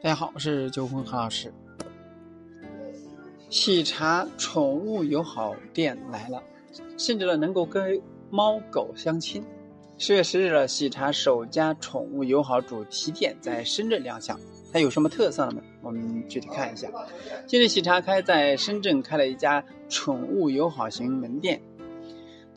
大家好，我是九峰何老师。喜茶宠物友好店来了，甚至呢能够跟猫狗相亲。十月十日，喜茶首家宠物友好主题店在深圳亮相。它有什么特色呢？我们具体看一下。近日，喜茶开在深圳开了一家宠物友好型门店。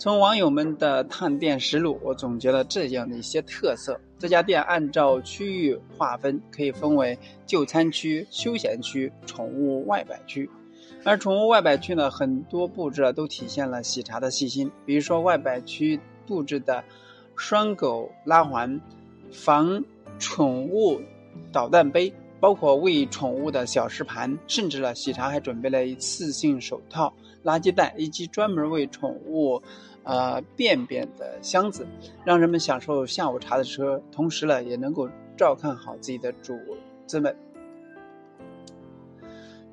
从网友们的探店实录，我总结了这样的一些特色。这家店按照区域划分，可以分为就餐区、休闲区、宠物外摆区。而宠物外摆区呢，很多布置都体现了喜茶的细心。比如说，外摆区布置的拴狗拉环、防宠物捣蛋杯，包括喂宠物的小食盘，甚至呢，喜茶还准备了一次性手套、垃圾袋以及专门为宠物。呃，便便的箱子，让人们享受下午茶的时候，同时呢，也能够照看好自己的主子们。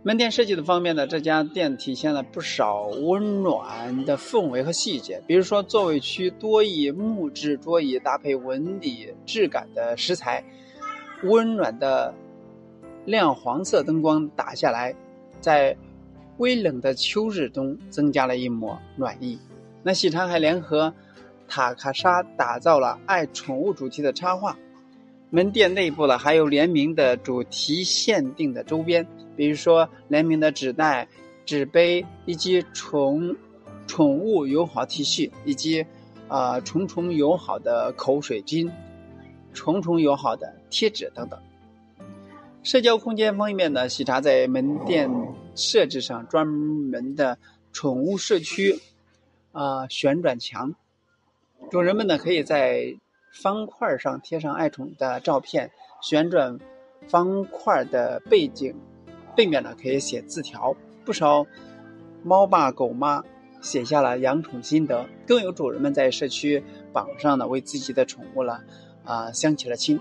门店设计的方面呢，这家店体现了不少温暖的氛围和细节，比如说座位区多以木质桌椅搭配纹理质感的石材，温暖的亮黄色灯光打下来，在微冷的秋日中增加了一抹暖意。那喜茶还联合塔卡莎打造了爱宠物主题的插画，门店内部呢还有联名的主题限定的周边，比如说联名的纸袋、纸杯，以及宠宠物友好 T 恤，以及啊虫虫友好的口水巾、虫虫友好的贴纸等等。社交空间方面呢，喜茶在门店设置上专门的宠物社区。啊，旋转墙，主人们呢可以在方块上贴上爱宠的照片，旋转方块的背景，背面呢可以写字条。不少猫爸狗妈写下了养宠心得，更有主人们在社区榜上呢为自己的宠物了啊相起了亲。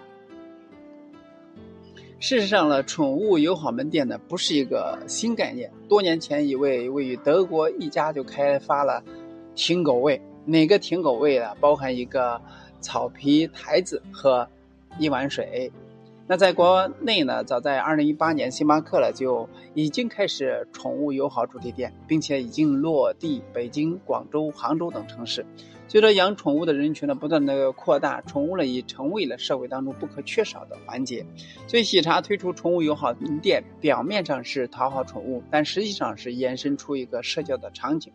事实上呢，宠物友好门店呢不是一个新概念，多年前一位位于德国一家就开发了。停狗位，每个停狗位啊，包含一个草皮台子和一碗水。那在国内呢，早在二零一八年，星巴克了就已经开始宠物友好主题店，并且已经落地北京、广州、杭州等城市。随着养宠物的人群呢不断的扩大，宠物呢已成为了社会当中不可缺少的环节。所以喜茶推出宠物友好店，表面上是讨好宠物，但实际上是延伸出一个社交的场景。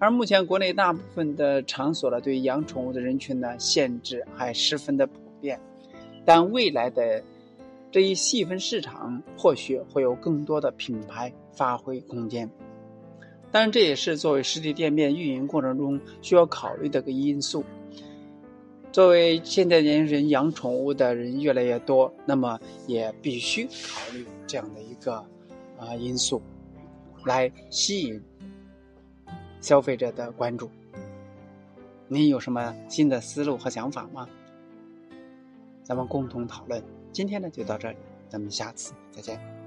而目前国内大部分的场所呢，对养宠物的人群呢限制还十分的普遍，但未来的这一细分市场或许会有更多的品牌发挥空间。当然，这也是作为实体店面运营过程中需要考虑的个因素。作为现在年轻人养宠物的人越来越多，那么也必须考虑这样的一个啊因素，来吸引。消费者的关注，您有什么新的思路和想法吗？咱们共同讨论。今天呢就到这里，咱们下次再见。